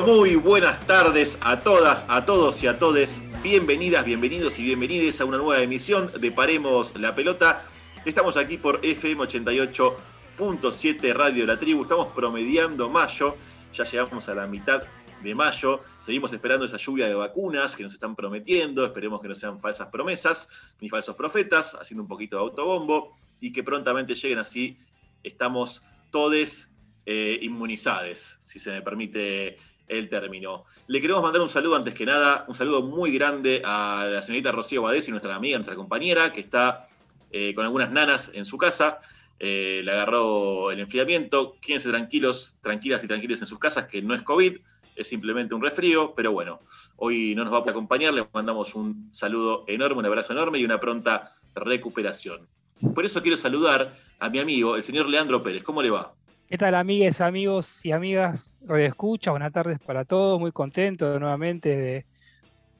muy buenas tardes a todas, a todos y a todes. Bienvenidas, bienvenidos y bienvenidas a una nueva emisión de Paremos la Pelota. Estamos aquí por FM 88.7 Radio La Tribu. Estamos promediando mayo. Ya llegamos a la mitad de mayo. Seguimos esperando esa lluvia de vacunas que nos están prometiendo. Esperemos que no sean falsas promesas ni falsos profetas, haciendo un poquito de autobombo y que prontamente lleguen así. Estamos todes eh, inmunizados, si se me permite el término. Le queremos mandar un saludo antes que nada, un saludo muy grande a la señorita Rocío Badesi, nuestra amiga, nuestra compañera, que está eh, con algunas nanas en su casa. Eh, le agarró el enfriamiento. Quédense tranquilos, tranquilas y tranquilos en sus casas, que no es COVID, es simplemente un resfrío, pero bueno, hoy no nos va a acompañar, le mandamos un saludo enorme, un abrazo enorme y una pronta recuperación. Por eso quiero saludar a mi amigo, el señor Leandro Pérez. ¿Cómo le va? ¿Qué tal, amigues, amigos y amigas? Radio Escucha, buenas tardes para todos. Muy contento nuevamente de,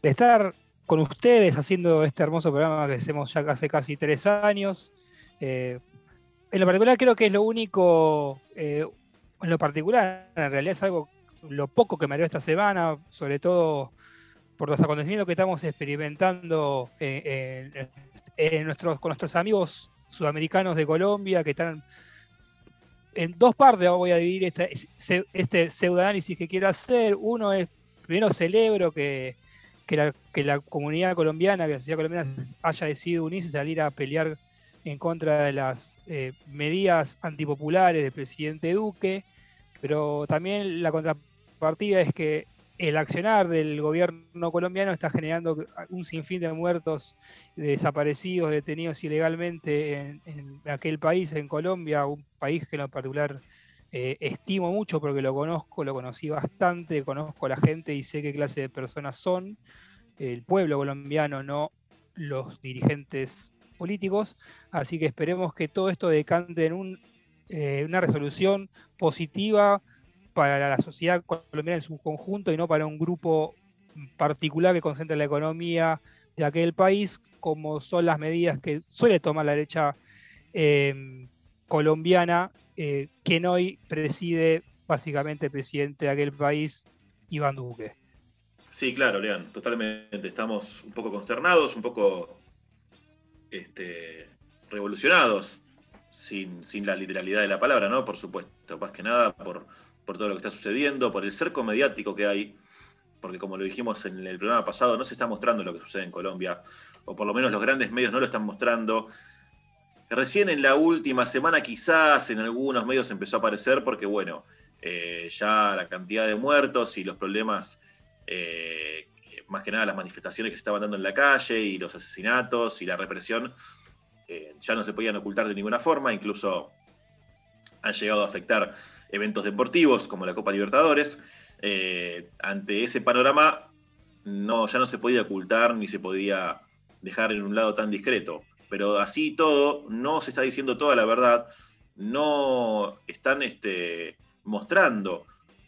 estar con ustedes haciendo este hermoso programa que hacemos ya hace casi tres años. Eh, en lo particular, creo que es lo único, eh, en lo particular, en realidad es algo, lo poco que me dio esta semana, sobre todo por los acontecimientos que estamos experimentando eh, con nuestros amigos sudamericanos de Colombia que están en dos partes voy a dividir este, este pseudoanálisis que quiero hacer. Uno es, primero celebro que, la, comunidad colombiana, que la sociedad colombiana haya decidido unirse y salir a pelear en contra de las eh, medidas antipopulares del presidente Duque, pero también la contrapartida es que el accionar del gobierno colombiano está generando un sinfín de muertos, desaparecidos, detenidos ilegalmente en, aquel país, en Colombia, un país que en particular eh, estimo mucho porque lo conozco, lo conocí bastante, conozco a la gente y sé qué clase de personas son, el pueblo colombiano, no los dirigentes políticos, así que esperemos que todo esto decante en eh, una resolución positiva para la sociedad colombiana en su conjunto y no para un grupo particular que concentra la economía de aquel país, como son las medidas que suele tomar la derecha em, colombiana, eh, quien hoy preside básicamente el presidente de aquel país, Iván Duque. Sí, claro, Lean, totalmente. Estamos un poco consternados, un poco este, revolucionados, sin, sin la literalidad de la palabra, ¿no? Por supuesto, más que nada por por todo lo que está sucediendo, por el cerco mediático que hay, porque como lo dijimos en el programa pasado, no se está mostrando lo que sucede en Colombia, o por lo menos los grandes medios no lo están mostrando. Recién en la última semana quizás en algunos medios empezó a aparecer porque, bueno, eh, ya la cantidad de muertos y los problemas, eh, más que nada las manifestaciones que se estaban dando en la calle y los asesinatos y la represión, eh, ya no se podían ocultar de ninguna forma, incluso han llegado a afectar eventos deportivos como la Copa Libertadores. Eh, ante ese panorama no, ya no se podía ocultar ni se podía dejar en un lado tan discreto. Pero así todo, no se está diciendo toda la verdad, no están este, mostrando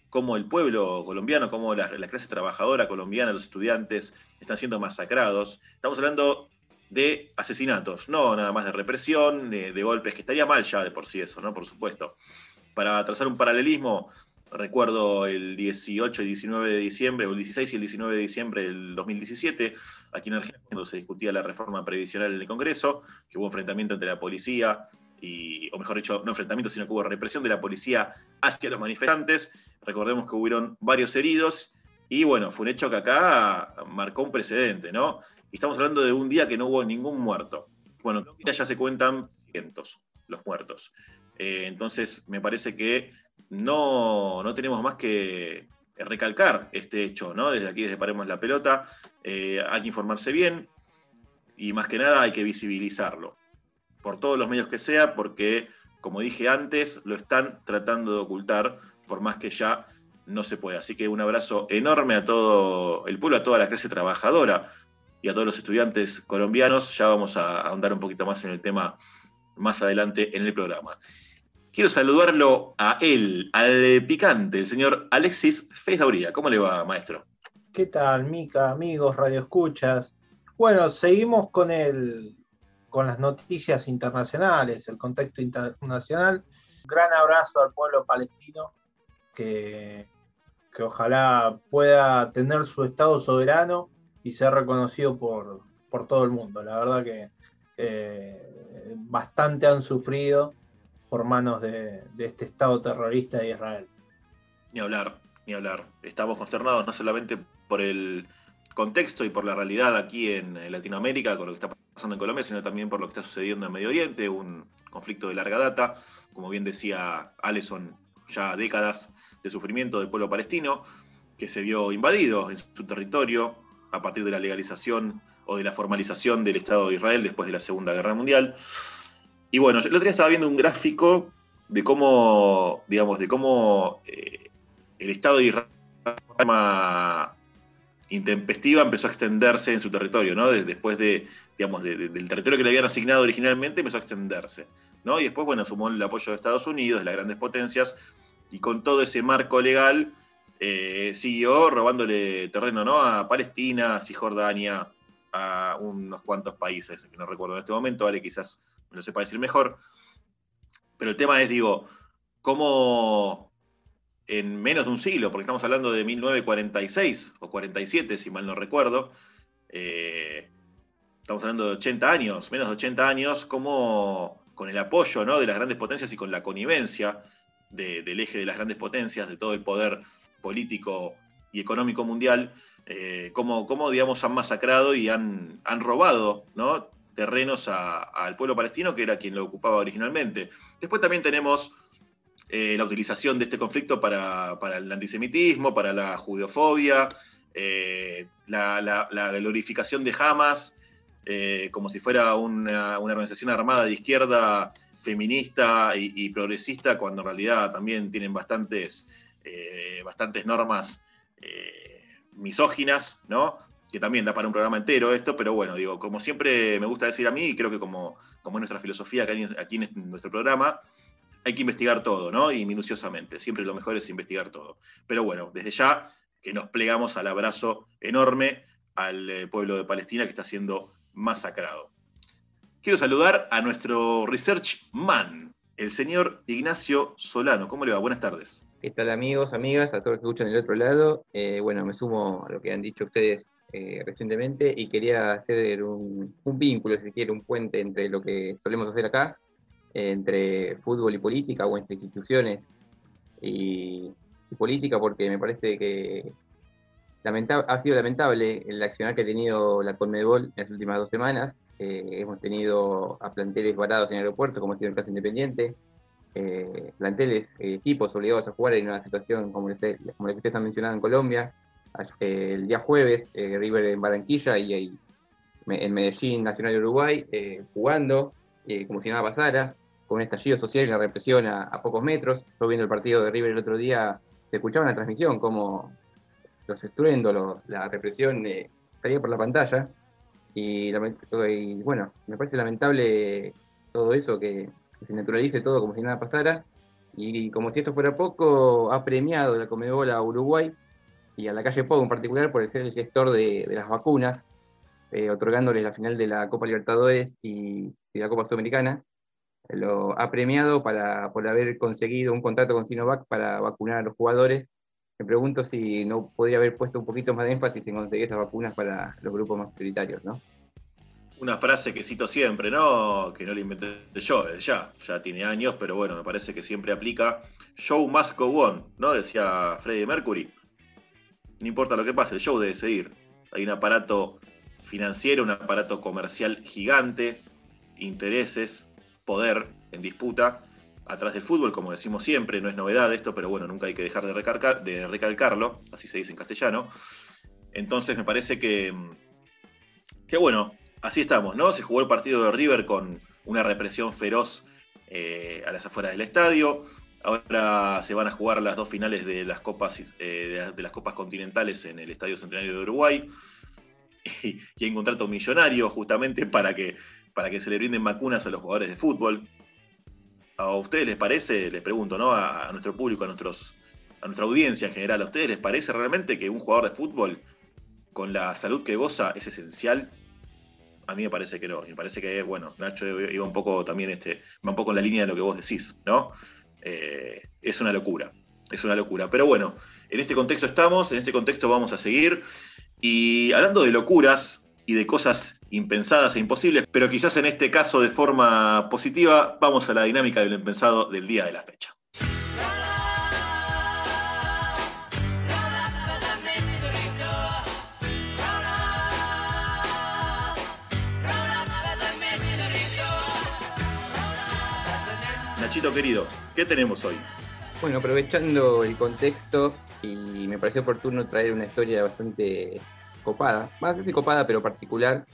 cómo el pueblo colombiano, cómo la, clase trabajadora colombiana, los estudiantes están siendo masacrados. Estamos hablando de asesinatos, no nada más de represión, de, de golpes, que estaría mal ya de por sí eso, ¿no? Por supuesto para trazar un paralelismo, recuerdo el 18 y 19 de diciembre, o el 16 y el 19 de diciembre del 2017, aquí en Argentina, cuando se discutía la reforma previsional en el Congreso, que hubo enfrentamiento entre la policía, y, o mejor dicho, no enfrentamiento, sino que hubo represión de la policía hacia los manifestantes. Recordemos que hubieron varios heridos, y bueno, fue un hecho que acá marcó un precedente, ¿no? Y estamos hablando de un día que no hubo ningún muerto. Bueno, ya se cuentan cientos los muertos. Eh, entonces, me parece que no, tenemos más que recalcar este hecho, ¿no? Desde aquí, desde Paremos la Pelota, eh, hay que informarse bien y más que nada hay que visibilizarlo, por todos los medios que sea, porque, como dije antes, lo están tratando de ocultar, por más que ya no se puede. Así que un abrazo enorme a todo el pueblo, a toda la clase trabajadora y a todos los estudiantes colombianos. Ya vamos a ahondar un poquito más en el tema más adelante en el programa. Quiero saludarlo a él, al picante, el señor Alexis Feizauría. ¿Cómo le va, maestro? ¿Qué tal, Mica, amigos, radioescuchas? Bueno, seguimos con el con las noticias internacionales, el contexto internacional. Un gran abrazo al pueblo palestino que, que ojalá pueda tener su Estado soberano y ser reconocido por, por todo el mundo. La verdad que eh, bastante han sufrido por manos de, este Estado terrorista de Israel. Ni hablar, ni hablar. Estamos consternados no solamente por el contexto y por la realidad aquí en Latinoamérica, con lo que está pasando en Colombia, sino también por lo que está sucediendo en Medio Oriente, un conflicto de larga data, como bien decía Aleson, ya décadas de sufrimiento del pueblo palestino, que se vio invadido en su territorio a partir de la legalización o de la formalización del Estado de Israel después de la Segunda Guerra Mundial. Y bueno, el otro día estaba viendo un gráfico de cómo, digamos, de cómo eh, el Estado de Israel intempestiva empezó a extenderse en su territorio, ¿no? Después de, digamos, del territorio que le habían asignado originalmente, empezó a extenderse, ¿no? Y después, bueno, sumó el apoyo de Estados Unidos, de las grandes potencias, y con todo ese marco legal eh, siguió robándole terreno, ¿no? A Palestina, a Cisjordania, a unos cuantos países, que no recuerdo en este momento, vale, quizás me lo sepa decir mejor. Pero el tema es, digo, cómo en menos de un siglo, porque estamos hablando de 1946 o 47, si mal no recuerdo, eh, estamos hablando de 80 años, menos de 80 años, como con el apoyo ¿no? de las grandes potencias y con la connivencia del eje de las grandes potencias, de todo el poder político y económico mundial, eh, cómo, digamos, han masacrado y han, han robado ¿no? terrenos al pueblo palestino, que era quien lo ocupaba originalmente. Después también tenemos eh, la utilización de este conflicto para, el antisemitismo, para la judeofobia, eh, la, glorificación de Hamas eh, como si fuera una, organización armada de izquierda feminista y, progresista, cuando en realidad también tienen bastantes, bastantes normas misóginas, ¿no? que también da para un programa entero esto, pero bueno, digo, como siempre me gusta decir a mí, y creo que como, como es nuestra filosofía aquí en nuestro programa, hay que investigar todo, ¿no? Y minuciosamente. Siempre lo mejor es investigar todo. Pero bueno, desde ya que nos plegamos al abrazo enorme al eh, pueblo de Palestina que está siendo masacrado. Quiero saludar a nuestro research man, el señor Ignacio Solano. ¿Cómo le va? Buenas tardes. ¿Qué tal amigos, amigas, a todos los que escuchan del otro lado? Eh, bueno, me sumo a lo que han dicho ustedes eh, recientemente y quería hacer un, vínculo, si quiere, un puente entre lo que solemos hacer acá entre fútbol y política o entre instituciones y, política porque me parece que ha sido lamentable el accionar que ha tenido la Conmebol en las últimas dos semanas. Eh, hemos tenido a planteles varados en el aeropuerto, como ha sido el caso independiente, eh, planteles, eh, equipos obligados a jugar en una situación como, la que ustedes han mencionado en Colombia. el día jueves, River en Barranquilla y, en Medellín, Nacional de Uruguay, jugando como si nada pasara con un estallido social y la represión a, pocos metros. Yo viendo el partido de River el otro día, se escuchaba en la transmisión como los estruendos, la represión eh, salía por la pantalla. Y, bueno, me parece lamentable todo eso, que, se naturalice todo como si nada pasara. Y, como si esto fuera poco, ha premiado la Comebol a Uruguay y a la calle Pau en particular por ser el gestor de, las vacunas, eh, otorgándoles la final de la Copa Libertadores y, y la Copa Sudamericana lo ha premiado para, por haber conseguido un contrato con Sinovac para vacunar a los jugadores. Me pregunto si no podría haber puesto un poquito más de énfasis en conseguir estas vacunas para los grupos más prioritarios, ¿no? Una frase que cito siempre, ¿no? Que no la inventé yo, ya, ya tiene años, pero bueno, me parece que siempre aplica. Show must go on, ¿no? Decía Freddie Mercury. No importa lo que pase, el show debe seguir. Hay un aparato financiero, un aparato comercial gigante, intereses, poder en disputa atrás del fútbol, como decimos siempre, no es novedad esto, pero bueno, nunca hay que dejar de, de recalcarlo, así se dice en castellano. Entonces me parece que, que, bueno, así estamos, ¿no? Se jugó el partido de River con una represión feroz eh, a las afueras del estadio. Ahora se van a jugar las dos finales de las copas, eh, de, las copas continentales en el Estadio Centenario de Uruguay. Y, hay un contrato millonario justamente para que para que se le brinden vacunas a los jugadores de fútbol. ¿A ustedes les parece, les pregunto, ¿no? A, nuestro público, a, nuestros, a nuestra audiencia en general, ¿a ustedes les parece realmente que un jugador de fútbol con la salud que goza es esencial? A mí me parece que no. Me parece que, bueno, Nacho iba un poco también, este, va un poco en la línea de lo que vos decís, ¿no? Eh, es una locura, es una locura. Pero bueno, en este contexto estamos, en este contexto vamos a seguir. Y hablando de locuras y de cosas impensadas e imposibles, pero quizás en este caso de forma positiva, vamos a la dinámica del impensado del día de la fecha. Nachito querido, ¿qué tenemos hoy? Bueno, aprovechando el contexto y me pareció oportuno traer una historia bastante copada, más así copada pero particular,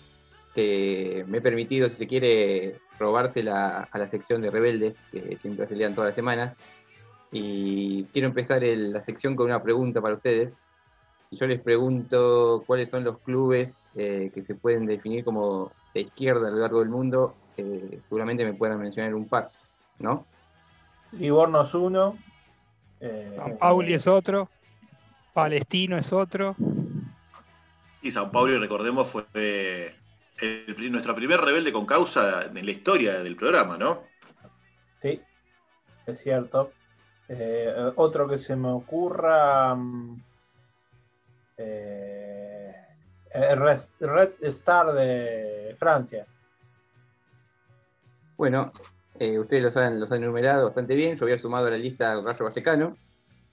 que me he permitido, si se quiere, robársela a la sección de rebeldes, que siempre se lean todas las semanas. Y quiero empezar la sección con una pregunta para ustedes. Y yo les pregunto cuáles son los clubes eh, que se pueden definir como de izquierda a lo largo del mundo. seguramente me puedan mencionar un par, ¿no? Livorno es uno. Eh, San Pauli es otro. Palestino es otro. Y San Pauli, recordemos, fue nuestra primer rebelde con causa en la historia del programa, ¿no? Sí, es cierto. Eh, otro que se me ocurra. Mm, eh, Red, Star de Francia. Bueno, eh, ustedes los han, los enumerado bastante bien. Yo había sumado a la lista al Rayo Vallecano.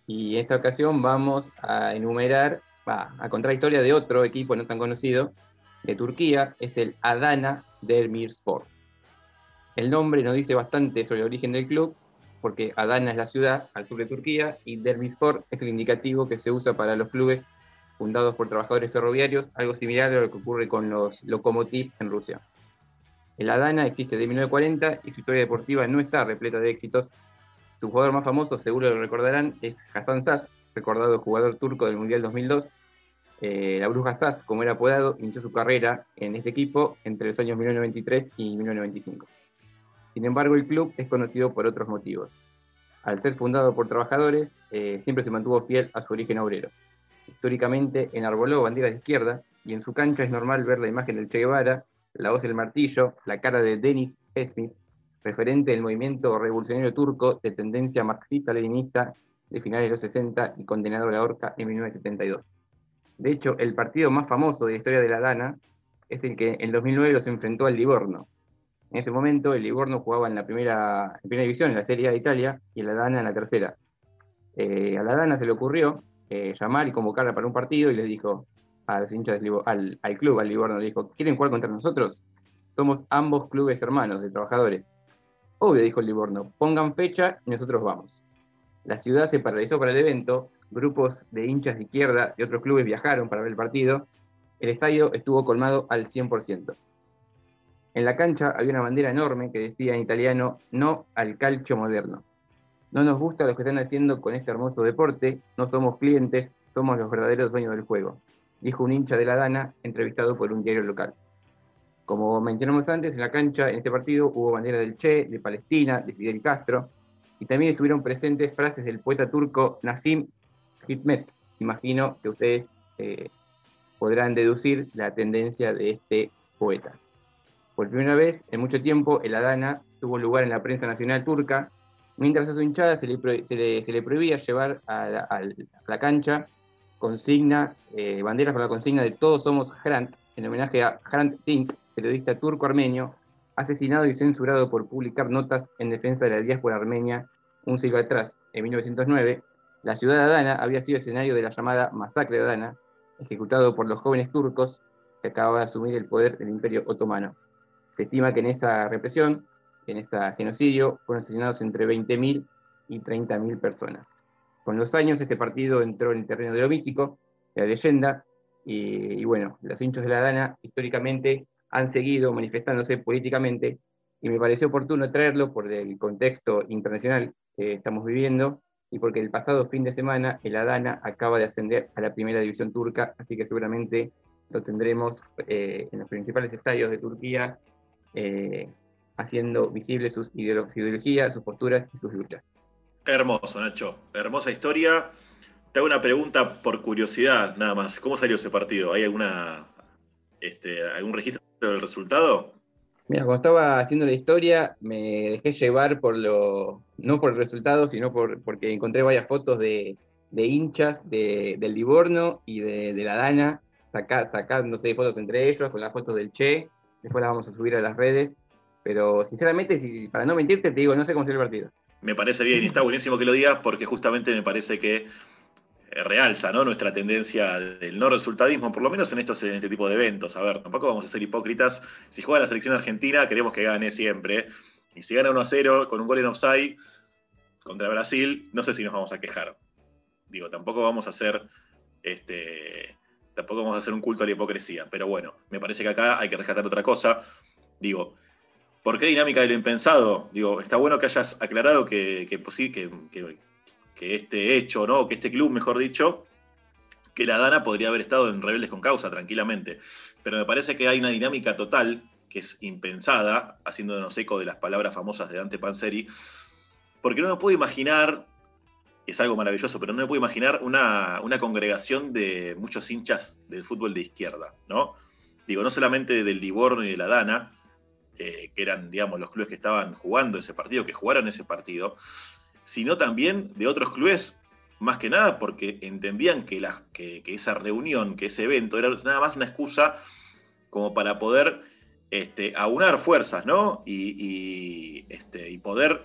Y en esta ocasión vamos a enumerar, a contar historia de otro equipo no tan conocido, de Turquía es el Adana Demirspor. El nombre nos dice bastante sobre el origen del club, porque Adana es la ciudad al sur de Turquía y Demirspor es el indicativo que se usa para los clubes fundados por trabajadores ferroviarios, algo similar a lo que ocurre con los Lokomotiv en Rusia. El Adana existe de 1940 y su historia deportiva no está repleta de éxitos. Su jugador más famoso, seguro lo recordarán, es Hasan Saz, recordado jugador turco del Mundial 2002, eh, la Bruja Sass, como era apodado, inició su carrera en este equipo entre los años 1993 y 1995. Sin embargo, el club es conocido por otros motivos. Al ser fundado por trabajadores, eh, siempre se mantuvo fiel a su origen obrero. Históricamente enarboló banderas de izquierda y en su cancha es normal ver la imagen del Che Guevara, la voz del martillo, la cara de Denis Esmis, referente del movimiento revolucionario turco de tendencia marxista-leninista de finales de los 60 y condenado a la horca en 1972. De hecho, el partido más famoso de la historia de la Dana es el que en 2009 los enfrentó al Livorno. En ese momento, el Livorno jugaba en la primera, primera división, en la Serie de Italia, y la Dana en la tercera. Eh, a la Dana se le ocurrió eh, llamar y convocarla para un partido y les dijo a los hinchas del al, al club, al Livorno, le dijo, ¿quieren jugar contra nosotros? Somos ambos clubes hermanos de trabajadores. Obvio, dijo el Livorno, pongan fecha y nosotros vamos. La ciudad se paralizó para el evento grupos de hinchas de izquierda de otros clubes viajaron para ver el partido, el estadio estuvo colmado al 100%. En la cancha había una bandera enorme que decía en italiano no al calcio moderno. No nos gusta lo que están haciendo con este hermoso deporte, no somos clientes, somos los verdaderos dueños del juego, dijo un hincha de la Dana entrevistado por un diario local. Como mencionamos antes, en la cancha en este partido hubo bandera del Che, de Palestina, de Fidel Castro, y también estuvieron presentes frases del poeta turco Nassim Hitmet. Imagino que ustedes eh, podrán deducir la tendencia de este poeta. Por primera vez en mucho tiempo, el Adana tuvo lugar en la prensa nacional turca, mientras a su hinchada se le, prohibía llevar a la, cancha consigna, eh, banderas con la consigna de Todos somos Hrant, en homenaje a Hrant Tink, periodista turco-armenio, asesinado y censurado por publicar notas en defensa de la diáspora armenia un siglo atrás, en 1909, la ciudad de Adana había sido escenario de la llamada Masacre de Adana, ejecutado por los jóvenes turcos que acababan de asumir el poder del Imperio Otomano. Se estima que en esta represión, en este genocidio, fueron asesinados entre 20.000 y 30.000 personas. Con los años este partido entró en el terreno de lo mítico, de la leyenda, y, bueno, los hinchos de la Adana históricamente han seguido manifestándose políticamente y me pareció oportuno traerlo por el contexto internacional que estamos viviendo y porque el pasado fin de semana el Adana acaba de ascender a la primera división turca, así que seguramente lo tendremos eh, en los principales estadios de Turquía, eh, haciendo visibles sus ideologías, sus posturas y sus luchas. Hermoso, Nacho. Hermosa historia. Te hago una pregunta por curiosidad, nada más. ¿Cómo salió ese partido? ¿Hay alguna, este, algún registro del resultado? Mira, cuando estaba haciendo la historia, me dejé llevar por lo, no por el resultado, sino por, porque encontré varias fotos de, de hinchas del Livorno y de, la Dana, saca, sacándose fotos entre ellos con las fotos del Che, después las vamos a subir a las redes, pero sinceramente, si, para no mentirte, te digo, no sé cómo será el partido. Me parece bien y está buenísimo que lo digas porque justamente me parece que eh, realza ¿no? nuestra tendencia del no resultadismo, por lo menos en, estos, en este tipo de eventos. A ver, tampoco vamos a ser hipócritas. Si juega la selección argentina, queremos que gane siempre. Y si gana 1 a 0 con un gol en offside contra Brasil, no sé si nos vamos a quejar. Digo, tampoco vamos a hacer este, tampoco vamos a hacer un culto a la hipocresía. Pero bueno, me parece que acá hay que rescatar otra cosa. Digo, ¿por qué dinámica de lo impensado? Digo, está bueno que hayas aclarado pues que, que este hecho, ¿no? Que este club, mejor dicho, que la Dana podría haber estado en Rebeldes con Causa tranquilamente. Pero me parece que hay una dinámica total que es impensada, haciéndonos eco de las palabras famosas de Dante Panzeri, porque no me puedo imaginar, es algo maravilloso, pero no me puedo imaginar una, congregación de muchos hinchas del fútbol de izquierda, ¿no? Digo, no solamente del Livorno y de la Dana, eh, que eran, digamos, los clubes que estaban jugando ese partido, que jugaron ese partido, sino también de otros clubes, más que nada porque entendían que, que, esa reunión, que ese evento era nada más una excusa como para poder este, aunar fuerzas, ¿no? Y, este, y, poder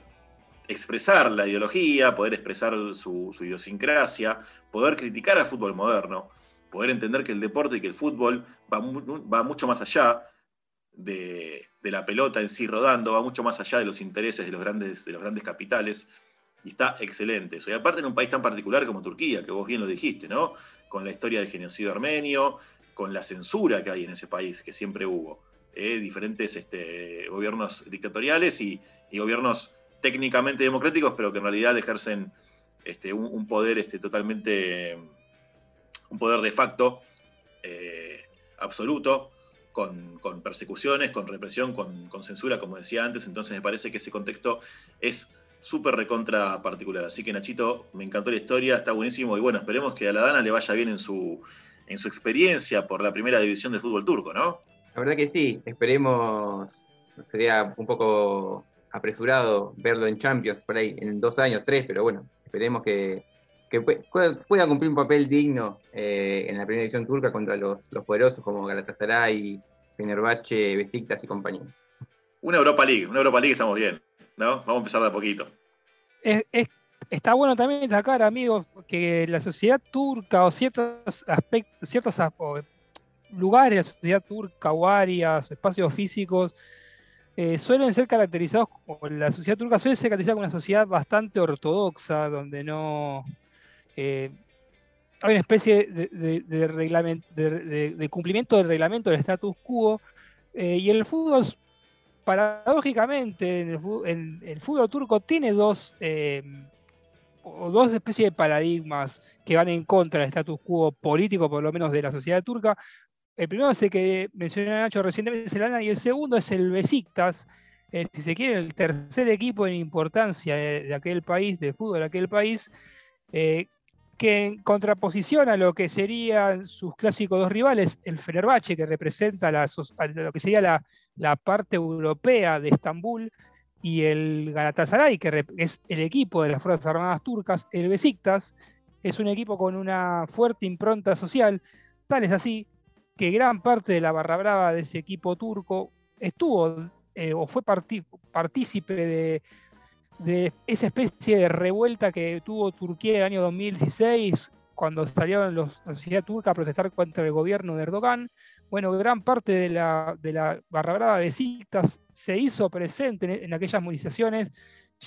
expresar la ideología, poder expresar su, idiosincrasia, poder criticar al fútbol moderno, poder entender que el deporte y que el fútbol va, va mucho más allá de, la pelota en sí rodando, va mucho más allá de los intereses de los grandes, de los grandes capitales y está excelente eso. Y aparte en un país tan particular como Turquía, que vos bien lo dijiste, ¿no? Con la historia del genocidio armenio, con la censura que hay en ese país, que siempre hubo. ¿eh? diferentes este, gobiernos dictatoriales y, gobiernos técnicamente democráticos, pero que en realidad ejercen este, un, poder este, totalmente, un poder de facto eh, absoluto, con, persecuciones, con represión, con, con censura, como decía antes. Entonces me parece que ese contexto es súper recontra particular. Así que Nachito, me encantó la historia, está buenísimo y bueno, esperemos que a la Dana le vaya bien en su, en su experiencia por la primera división del fútbol turco, ¿no? La verdad que sí, esperemos, sería un poco apresurado verlo en Champions por ahí en dos años, tres, pero bueno, esperemos que, pueda cumplir un papel digno eh, en la primera división turca contra los, los poderosos como Galatasaray, Fenerbahce, Besiktas y compañía. Una Europa League, una Europa League estamos bien. Vamos a empezar de a poquito. está bueno también destacar, amigos, que la sociedad turca o ciertos aspectos, ciertos lugares de la sociedad turca o áreas, espacios físicos, eh, suelen ser caracterizados, como la sociedad turca suele ser caracterizada como una sociedad bastante ortodoxa, donde no eh, hay una especie de, de, cumplimiento del reglamento del status quo, eh, y el fútbol paradójicamente, en el, fútbol turco tiene dos, eh, dos especies de paradigmas que van en contra del status quo político, por lo menos de la sociedad turca. El primero es el que mencioné Nacho recientemente, es el y el segundo es el Besiktas, eh, si se quiere, el tercer equipo en importancia de, aquel país, de fútbol de aquel país, eh, que en contraposición a lo que serían sus clásicos dos rivales, el Fenerbahce, que representa lo que sería la, la parte europea de Estambul y el Galatasaray, que es el equipo de las Fuerzas Armadas turcas, el Besiktas, es un equipo con una fuerte impronta social, tal es así que gran parte de la barra brava de ese equipo turco estuvo eh, o fue partícipe de, de, esa especie de revuelta que tuvo Turquía en el año 2016, cuando salieron los, la sociedad turca a protestar contra el gobierno de Erdogan, bueno, gran parte de la, de la barra brava de se hizo presente en, aquellas movilizaciones,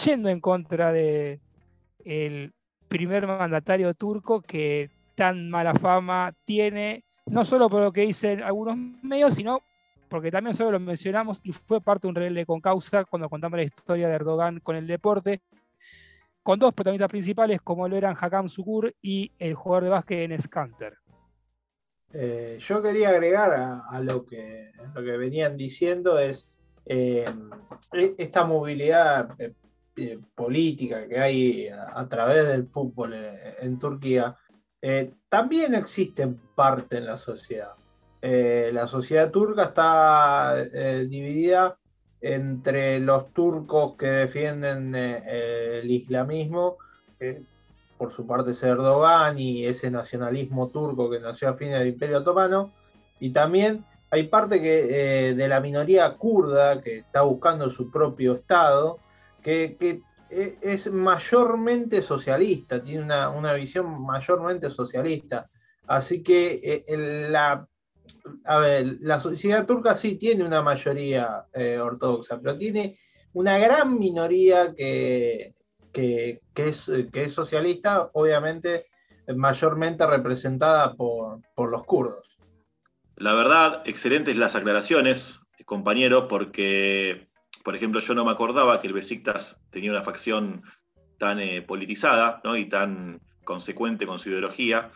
yendo en contra el primer mandatario turco que tan mala fama tiene, no solo por lo que dicen algunos medios, sino porque también solo lo mencionamos y fue parte de un rebelde con causa cuando contamos la historia de Erdogan con el deporte, con dos protagonistas principales como lo eran Hakam Sukur y el jugador de básquet Enes Kanter. Eh, yo quería agregar a, lo, que, lo que venían diciendo es eh, e, esta movilidad eh, política que hay a, través del fútbol en, Turquía, también existe parte en la sociedad. La sociedad turca está dividida entre los turcos que defienden el islamismo, por su parte es Erdogan y ese nacionalismo turco que nació a fines del Imperio Otomano, y también hay parte que, eh, de la minoría kurda que está buscando su propio Estado, que, e, es mayormente socialista, tiene una, visión mayormente socialista. Así que eh, la, la sociedad turca sí tiene una mayoría eh, ortodoxa, pero tiene una gran minoría que, que, es, que es socialista, obviamente mayormente representada por, los kurdos. La verdad, excelentes las aclaraciones, compañeros, porque, por ejemplo, yo no me acordaba que el Besiktas tenía una facción tan eh, politizada y tan consecuente con su ideología,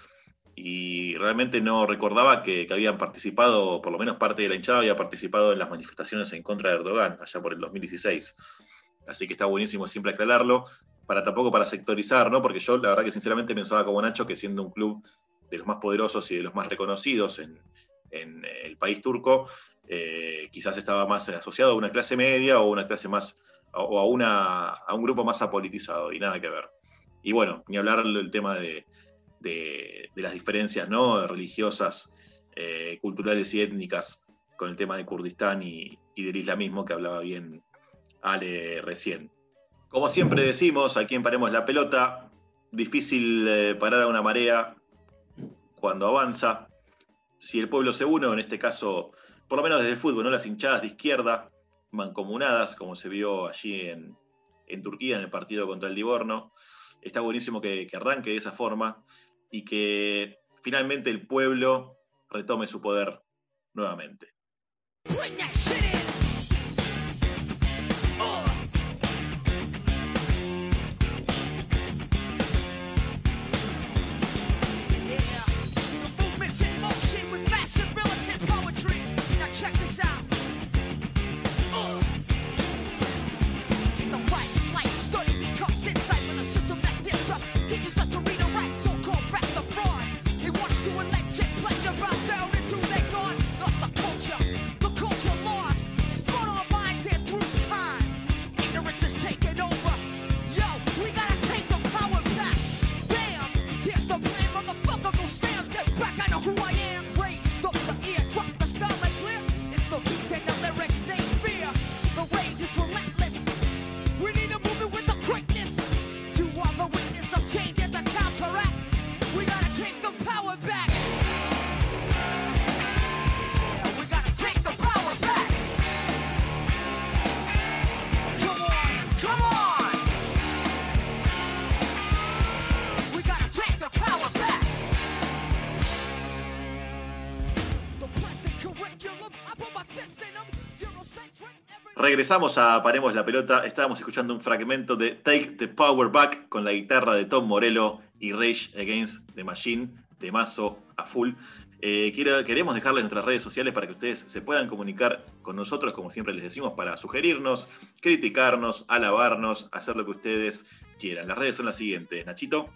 y realmente no recordaba que, habían participado, por lo menos parte de la hinchada había participado en las manifestaciones en contra de Erdogan, allá por el 2016. Así que está buenísimo siempre aclararlo para tampoco para sectorizar, ¿no? Porque yo la verdad que sinceramente pensaba como Nacho que siendo un club de los más poderosos y de los más reconocidos en, el país turco, eh, quizás estaba más asociado a una clase media o una clase más, o a, una, a un grupo más apolitizado, y nada que ver. Y bueno, ni hablar del tema de, las diferencias ¿no? religiosas, eh, culturales y étnicas con el tema de Kurdistán y, del islamismo que hablaba bien Ale recién. Como siempre decimos, aquí en Paremos la Pelota, difícil eh, parar a una marea cuando avanza. Si el pueblo se une, en este caso, por lo menos desde el fútbol, ¿no? las hinchadas de izquierda, mancomunadas, como se vio allí en, Turquía en el partido contra el Livorno, está buenísimo que, que arranque de esa forma y que finalmente el pueblo retome su poder nuevamente. Regresamos a Paremos la Pelota. Estábamos escuchando un fragmento de Take the Power Back con la guitarra de Tom Morello y Rage Against the Machine de Mazo a full. Eh, queremos dejarles nuestras redes sociales para que ustedes se puedan comunicar con nosotros, como siempre les decimos, para sugerirnos, criticarnos, alabarnos, hacer lo que ustedes quieran. Las redes son las siguientes. Nachito.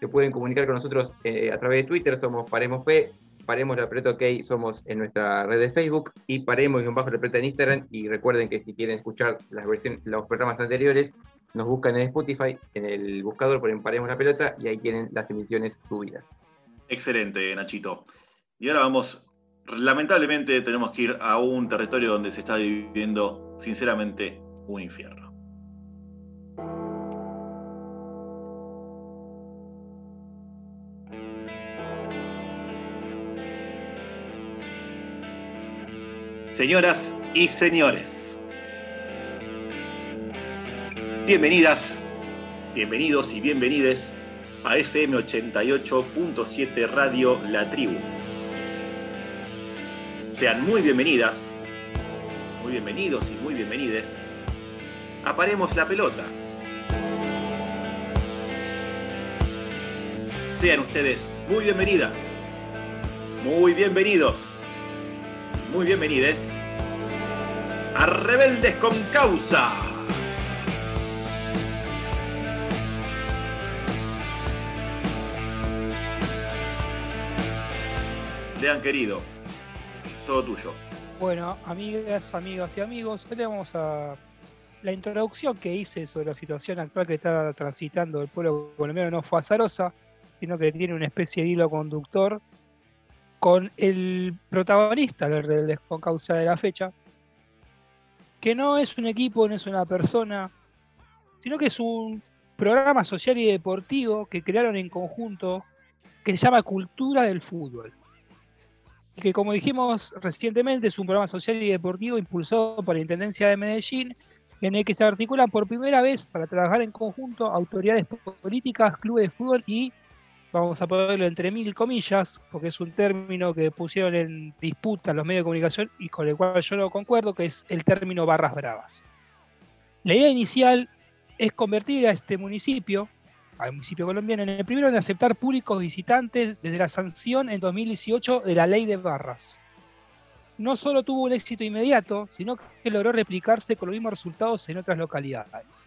Se pueden comunicar con nosotros eh, a través de Twitter, somos Paremos P, Paremos la Pelota OK somos en nuestra red de Facebook y Paremos y un bajo la Pelota en Instagram. Y recuerden que si quieren escuchar las los programas anteriores, nos buscan en Spotify, en el buscador ponen Paremos la Pelota y ahí tienen las emisiones subidas. Excelente, Nachito. Y ahora vamos, lamentablemente tenemos que ir a un territorio donde se está viviendo, sinceramente, un infierno. Señoras y señores, bienvenidas, bienvenidos y bienvenides a FM 88.7 Radio La Tribu. Sean muy bienvenidas, muy bienvenidos y muy bienvenides. Aparemos la pelota. Sean ustedes muy bienvenidas, muy bienvenidos muy bienvenidos a Rebeldes con Causa. han querido, todo tuyo. Bueno, amigas, amigas y amigos, hoy vamos a la introducción que hice sobre la situación actual que está transitando el pueblo colombiano no fue azarosa, sino que tiene una especie de hilo conductor con el protagonista del con causa de la fecha, que no es un equipo, no es una persona, sino que es un programa social y deportivo que crearon en conjunto que se llama Cultura del Fútbol. Que como dijimos recientemente es un programa social y deportivo impulsado por la Intendencia de Medellín, en el que se articulan por primera vez para trabajar en conjunto autoridades políticas, clubes de fútbol y vamos a ponerlo entre mil comillas, porque es un término que pusieron en disputa los medios de comunicación y con el cual yo no concuerdo, que es el término barras bravas. La idea inicial es convertir a este municipio, al municipio colombiano, en el primero en aceptar públicos visitantes desde la sanción en 2018 de la ley de barras. No solo tuvo un éxito inmediato, sino que logró replicarse con los mismos resultados en otras localidades.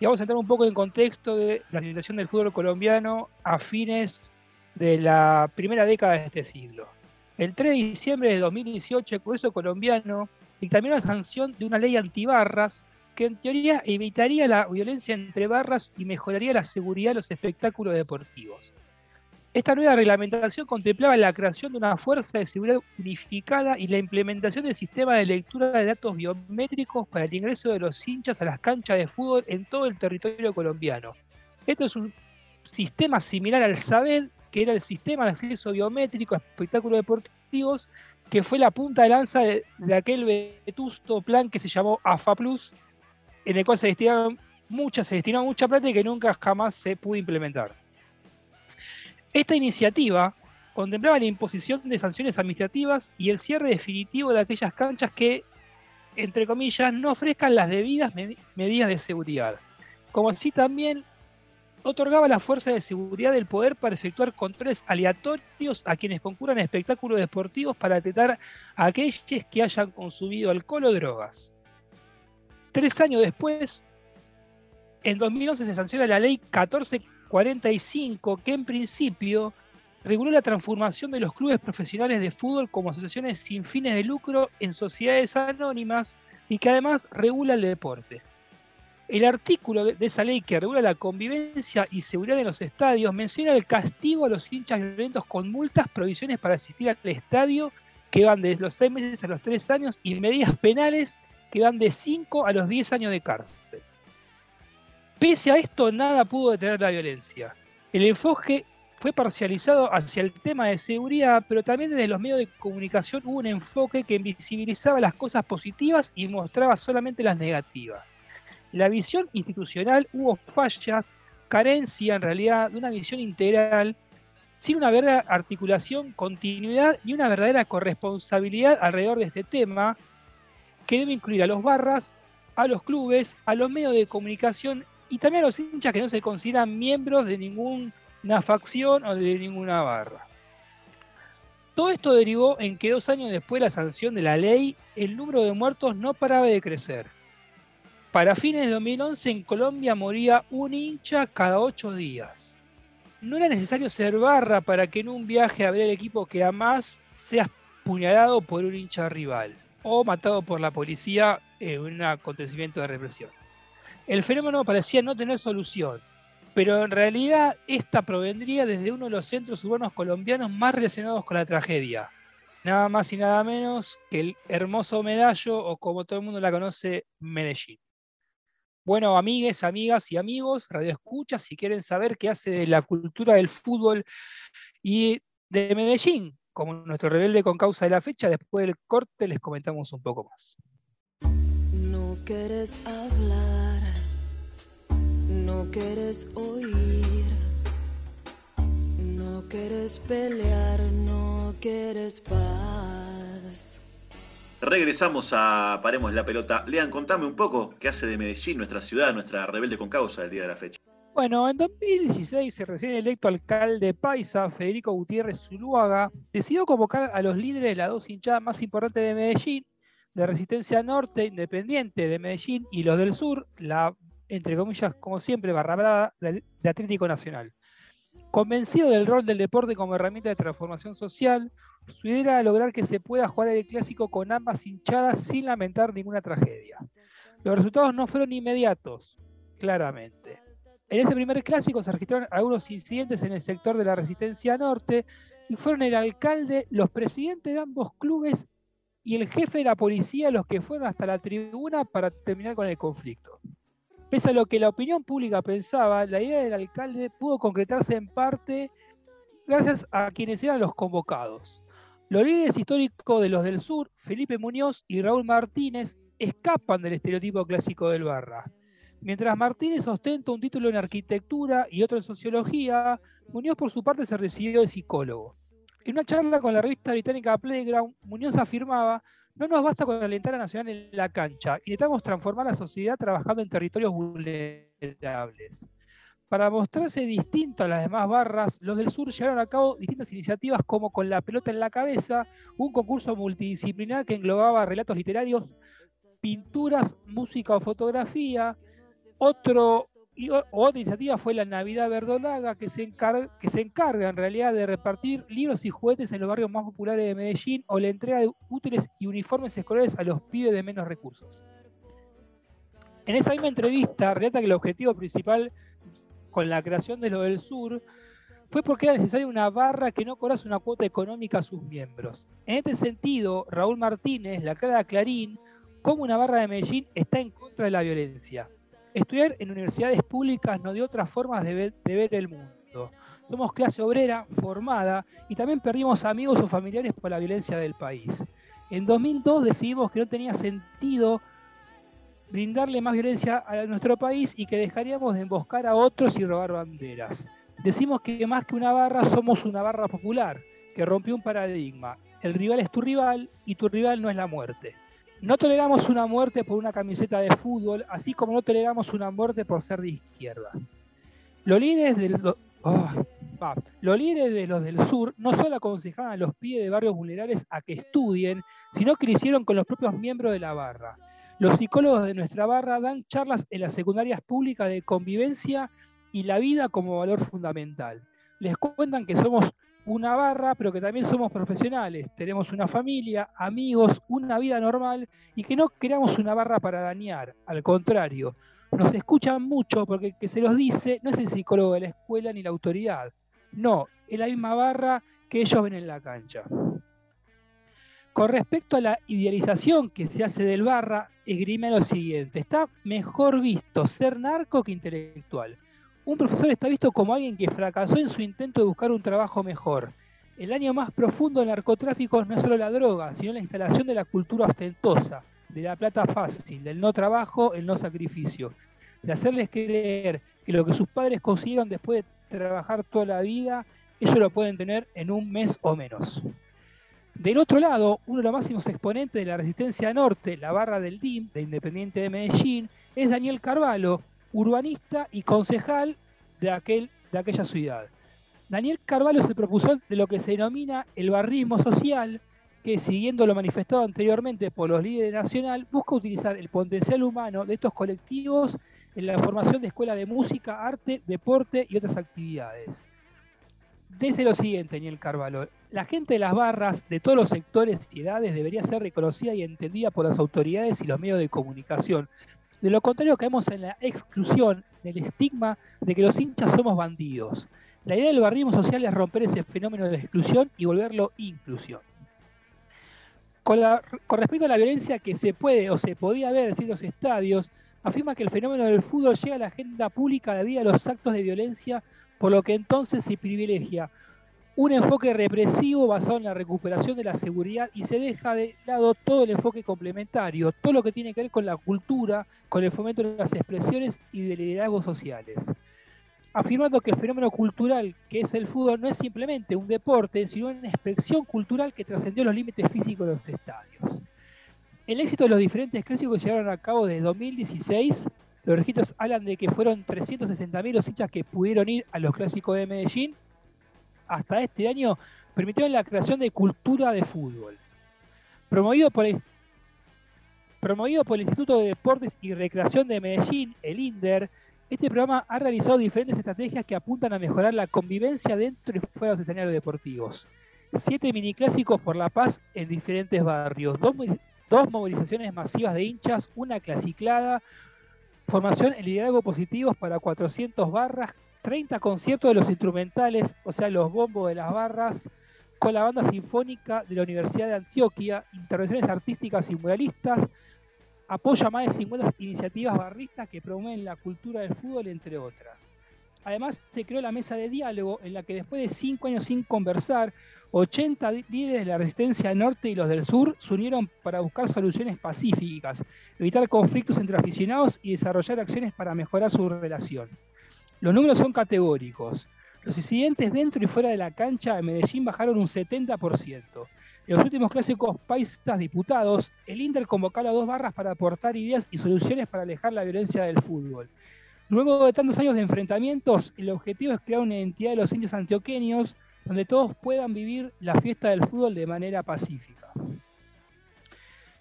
Y vamos a entrar un poco en contexto de la situación del fútbol colombiano a fines de la primera década de este siglo. El 3 de diciembre de 2018, el Congreso colombiano dictaminó la sanción de una ley antibarras que en teoría evitaría la violencia entre barras y mejoraría la seguridad de los espectáculos deportivos. Esta nueva reglamentación contemplaba la creación de una fuerza de seguridad unificada y la implementación del sistema de lectura de datos biométricos para el ingreso de los hinchas a las canchas de fútbol en todo el territorio colombiano. Esto es un sistema similar al SABED, que era el sistema de acceso biométrico a espectáculos deportivos, que fue la punta de lanza de, aquel vetusto plan que se llamó AFA Plus, en el cual se destinaron muchas, se destinó mucha plata y que nunca jamás se pudo implementar. Esta iniciativa contemplaba la imposición de sanciones administrativas y el cierre definitivo de aquellas canchas que, entre comillas, no ofrezcan las debidas medidas de seguridad, como así también otorgaba la fuerza de seguridad del poder para efectuar controles aleatorios a quienes concurran a espectáculos deportivos para detectar a aquellos que hayan consumido alcohol o drogas. Tres años después, en 2011 se sanciona la ley 14 45, que en principio reguló la transformación de los clubes profesionales de fútbol como asociaciones sin fines de lucro en sociedades anónimas y que además regula el deporte. El artículo de esa ley que regula la convivencia y seguridad en los estadios menciona el castigo a los hinchas violentos con multas, provisiones para asistir al estadio que van desde los 6 meses a los 3 años y medidas penales que van de 5 a los 10 años de cárcel. Pese a esto, nada pudo detener la violencia. El enfoque fue parcializado hacia el tema de seguridad, pero también desde los medios de comunicación hubo un enfoque que invisibilizaba las cosas positivas y mostraba solamente las negativas. La visión institucional hubo fallas, carencia en realidad de una visión integral, sin una verdadera articulación, continuidad y una verdadera corresponsabilidad alrededor de este tema, que debe incluir a los barras, a los clubes, a los medios de comunicación y también a los hinchas que no se consideran miembros de ninguna facción o de ninguna barra. Todo esto derivó en que dos años después de la sanción de la ley, el número de muertos no paraba de crecer. Para fines de 2011 en Colombia moría un hincha cada ocho días. No era necesario ser barra para que en un viaje a ver el equipo que amas seas puñalado por un hincha rival o matado por la policía en un acontecimiento de represión el fenómeno parecía no tener solución, pero en realidad esta provendría desde uno de los centros urbanos colombianos más relacionados con la tragedia, nada más y nada menos que el hermoso Medallo o como todo el mundo la conoce, Medellín. Bueno, amigues, amigas y amigos, Radio Escucha, si quieren saber qué hace de la cultura del fútbol y de Medellín, como nuestro rebelde con causa de la fecha, después del corte les comentamos un poco más. No hablar no quieres oír, no quieres pelear, no quieres paz. Regresamos a Paremos la Pelota. Lean, contame un poco qué hace de Medellín, nuestra ciudad, nuestra rebelde con causa el día de la fecha. Bueno, en 2016 se recién electo alcalde paisa, Federico Gutiérrez Zuluaga, decidió convocar a los líderes de las dos hinchadas más importantes de Medellín, de Resistencia Norte, Independiente de Medellín, y los del Sur, la entre comillas, como siempre, barra brava de, Atlético Nacional. Convencido del rol del deporte como herramienta de transformación social, su idea era lograr que se pueda jugar el clásico con ambas hinchadas sin lamentar ninguna tragedia. Los resultados no fueron inmediatos, claramente. En ese primer clásico se registraron algunos incidentes en el sector de la resistencia norte y fueron el alcalde, los presidentes de ambos clubes y el jefe de la policía los que fueron hasta la tribuna para terminar con el conflicto. Pese a lo que la opinión pública pensaba, la idea del alcalde pudo concretarse en parte gracias a quienes eran los convocados. Los líderes históricos de los del sur, Felipe Muñoz y Raúl Martínez, escapan del estereotipo clásico del Barra. Mientras Martínez ostenta un título en arquitectura y otro en sociología, Muñoz por su parte se recibió de psicólogo. En una charla con la revista británica Playground, Muñoz afirmaba, no nos basta con alentar a Nacional en la cancha, necesitamos transformar la sociedad trabajando en territorios vulnerables. Para mostrarse distinto a las demás barras, los del sur llevaron a cabo distintas iniciativas como con la pelota en la cabeza, un concurso multidisciplinar que englobaba relatos literarios, pinturas, música o fotografía. Otro, otra iniciativa fue la Navidad Verdolaga, que se, encarga, que se encarga en realidad de repartir libros y juguetes en los barrios más populares de Medellín o la entrega de útiles y uniformes escolares a los pibes de menos recursos. En esa misma entrevista relata que el objetivo principal con la creación de lo del sur fue porque era necesaria una barra que no cobrase una cuota económica a sus miembros. En este sentido, Raúl Martínez, la cara Clarín, como una barra de Medellín está en contra de la violencia. Estudiar en universidades públicas nos dio otras formas de ver, de ver el mundo. Somos clase obrera formada y también perdimos amigos o familiares por la violencia del país. En 2002 decidimos que no tenía sentido brindarle más violencia a nuestro país y que dejaríamos de emboscar a otros y robar banderas. Decimos que más que una barra somos una barra popular, que rompió un paradigma. El rival es tu rival y tu rival no es la muerte. No toleramos una muerte por una camiseta de fútbol, así como no toleramos una muerte por ser de izquierda. Los líderes de de los del sur no solo aconsejaban a los pies de barrios vulnerables a que estudien, sino que lo hicieron con los propios miembros de la barra. Los psicólogos de nuestra barra dan charlas en las secundarias públicas de convivencia y la vida como valor fundamental. Les cuentan que somos una barra, pero que también somos profesionales, tenemos una familia, amigos, una vida normal y que no creamos una barra para dañar, al contrario, nos escuchan mucho porque el que se los dice no es el psicólogo de la escuela ni la autoridad, no, es la misma barra que ellos ven en la cancha. Con respecto a la idealización que se hace del barra, esgrime lo siguiente. Está mejor visto ser narco que intelectual. Un profesor está visto como alguien que fracasó en su intento de buscar un trabajo mejor. El año más profundo del narcotráfico no es solo la droga, sino la instalación de la cultura ostentosa, de la plata fácil, del no trabajo, el no sacrificio, de hacerles creer que lo que sus padres consiguieron después de trabajar toda la vida, ellos lo pueden tener en un mes o menos. Del otro lado, uno de los máximos exponentes de la resistencia norte, la barra del DIM, de Independiente de Medellín, es Daniel Carvalho, urbanista y concejal de, aquel, de aquella ciudad. Daniel Carvalho se propuso de lo que se denomina el barrismo social, que siguiendo lo manifestado anteriormente por los líderes nacional, busca utilizar el potencial humano de estos colectivos en la formación de escuelas de música, arte, deporte y otras actividades. Dice lo siguiente, Daniel Carvalho. La gente de las barras, de todos los sectores y edades, debería ser reconocida y entendida por las autoridades y los medios de comunicación. De lo contrario, caemos en la exclusión, en el estigma de que los hinchas somos bandidos. La idea del barrismo social es romper ese fenómeno de exclusión y volverlo inclusión. Con, con, respecto a la violencia que se puede o se podía ver en ciertos estadios, afirma que el fenómeno del fútbol llega a la agenda pública debido a los actos de violencia por lo que entonces se privilegia un enfoque represivo basado en la recuperación de la seguridad y se deja de lado todo el enfoque complementario, todo lo que tiene que ver con la cultura, con el fomento de las expresiones y de liderazgos sociales. Afirmando que el fenómeno cultural que es el fútbol no es simplemente un deporte, sino una expresión cultural que trascendió los límites físicos de los estadios. El éxito de los diferentes clásicos que llevaron a cabo desde 2016 los registros hablan de que fueron 360.000 los hinchas que pudieron ir a los clásicos de Medellín. Hasta este año permitieron la creación de cultura de fútbol. Promovido por el, promovido por el Instituto de Deportes y Recreación de Medellín, el INDER, este programa ha realizado diferentes estrategias que apuntan a mejorar la convivencia dentro y fuera de los escenarios deportivos. Siete miniclásicos por la paz en diferentes barrios, dos, dos movilizaciones masivas de hinchas, una clasiclada, formación en liderazgo positivos para 400 barras, 30 conciertos de los instrumentales, o sea, los bombos de las barras, con la banda sinfónica de la Universidad de Antioquia, intervenciones artísticas y muralistas, apoya más de 50 iniciativas barristas que promueven la cultura del fútbol, entre otras. Además, se creó la mesa de diálogo en la que después de cinco años sin conversar, 80 líderes de la resistencia norte y los del sur se unieron para buscar soluciones pacíficas, evitar conflictos entre aficionados y desarrollar acciones para mejorar su relación. Los números son categóricos. Los incidentes dentro y fuera de la cancha de Medellín bajaron un 70%. En los últimos clásicos paisas diputados, el Inter convocó a dos barras para aportar ideas y soluciones para alejar la violencia del fútbol. Luego de tantos años de enfrentamientos, el objetivo es crear una identidad de los indios antioqueños donde todos puedan vivir la fiesta del fútbol de manera pacífica.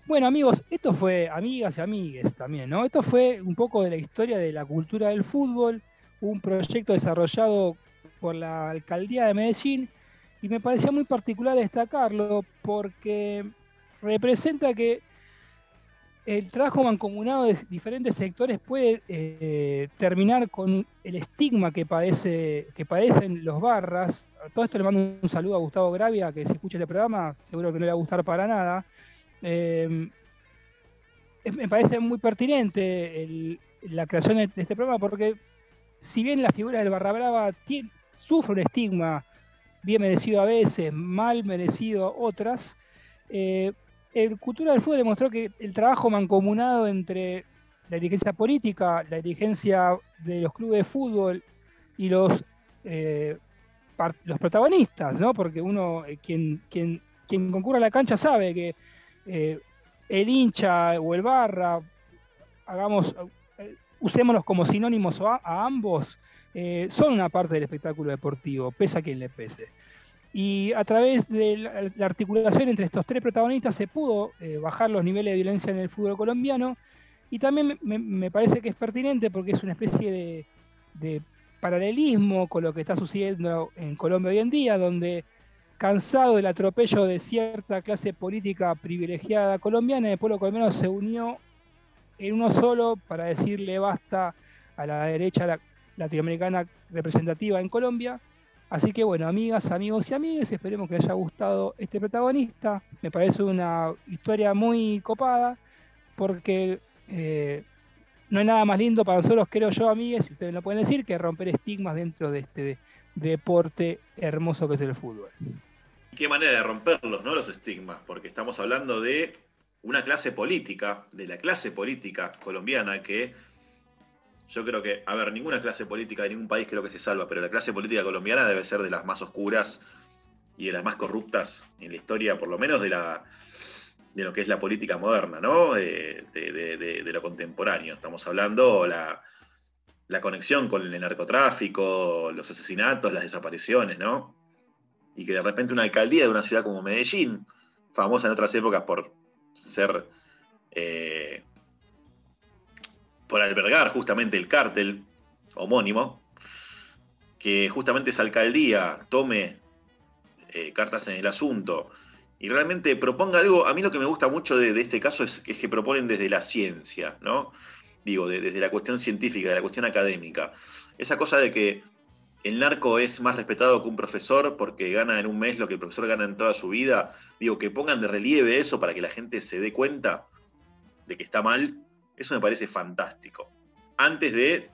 Bueno amigos, esto fue, amigas y amigues también, ¿no? Esto fue un poco de la historia de la cultura del fútbol, un proyecto desarrollado por la alcaldía de Medellín y me parecía muy particular destacarlo porque representa que el trabajo mancomunado de diferentes sectores puede eh, terminar con el estigma que, padece, que padecen los barras. Todo esto le mando un saludo a Gustavo Gravia, que si escucha este programa seguro que no le va a gustar para nada. Eh, me parece muy pertinente la creación de este programa porque si bien la figura del Barra Brava sufre un estigma bien merecido a veces, mal merecido otras, eh, el Cultura del Fútbol demostró que el trabajo mancomunado entre la dirigencia política, la dirigencia de los clubes de fútbol y los, eh, los protagonistas, ¿no? porque uno, eh, quien, quien, quien concurre a la cancha sabe que el hincha o el barra, hagamos, usémoslos como sinónimos a ambos, eh, son una parte del espectáculo deportivo, pese a quien le pese. Y a través de la, articulación entre estos tres protagonistas se pudo eh, bajar los niveles de violencia en el fútbol colombiano. Y también me, parece que es pertinente porque es una especie de, paralelismo con lo que está sucediendo en Colombia hoy en día, donde cansado del atropello de cierta clase política privilegiada colombiana, el pueblo colombiano se unió en uno solo para decirle basta a la derecha latinoamericana representativa en Colombia. Así que bueno, amigas, amigos y amigas, esperemos que les haya gustado este protagonista. Me parece una historia muy copada porque eh, no hay nada más lindo para nosotros, creo yo, amigas, si ustedes lo pueden decir, que romper estigmas dentro de este deporte hermoso que es el fútbol. Qué manera de romperlos, ¿no? Los estigmas, porque estamos hablando de una clase política, de la clase política colombiana que yo creo que, a ver, ninguna clase política de ningún país creo que se salva, pero la clase política colombiana debe ser de las más oscuras y de las más corruptas en la historia, por lo menos de la de lo que es la política moderna, ¿no? De, lo contemporáneo. Estamos hablando la, la conexión con el narcotráfico, los asesinatos, las desapariciones, ¿no? Y que de repente una alcaldía de una ciudad como Medellín, famosa en otras épocas por ser eh, por albergar justamente el cártel homónimo, que justamente esa alcaldía tome eh, cartas en el asunto y realmente proponga algo, a mí lo que me gusta mucho de, este caso es, que proponen desde la ciencia, ¿no? Digo, desde la cuestión científica, de la cuestión académica. Esa cosa de que el narco es más respetado que un profesor porque gana en un mes lo que el profesor gana en toda su vida. Digo, que pongan de relieve eso para que la gente se dé cuenta de que está mal eso me parece fantástico. Antes de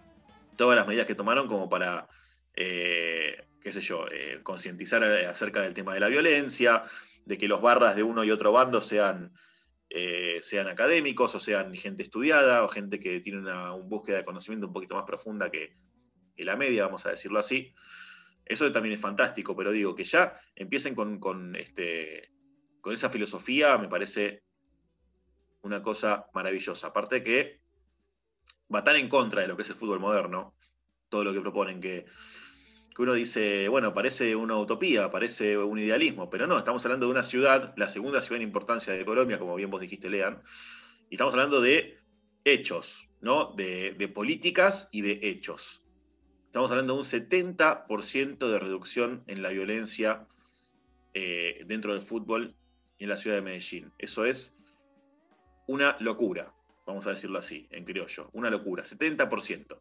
todas las medidas que tomaron como para, eh, qué sé yo, eh, concientizar acerca del tema de la violencia, de que los barras de uno y otro bando sean, eh, sean académicos o sean gente estudiada o gente que tiene una, búsqueda de conocimiento un poquito más profunda que, la media, vamos a decirlo así. Eso también es fantástico, pero digo que ya empiecen con, con, este, con esa filosofía, me parece una cosa maravillosa. Aparte que va tan en contra de lo que es el fútbol moderno, todo lo que proponen, que, uno dice, bueno, parece una utopía, parece un idealismo, pero no, estamos hablando de una ciudad, la segunda ciudad en importancia de Colombia, como bien vos dijiste, Lean, y estamos hablando de hechos, ¿no? De, políticas y de hechos. Estamos hablando de un 70% de reducción en la violencia eh, dentro del fútbol en la ciudad de Medellín. Eso es una locura, vamos a decirlo así, en criollo, una locura, 70%.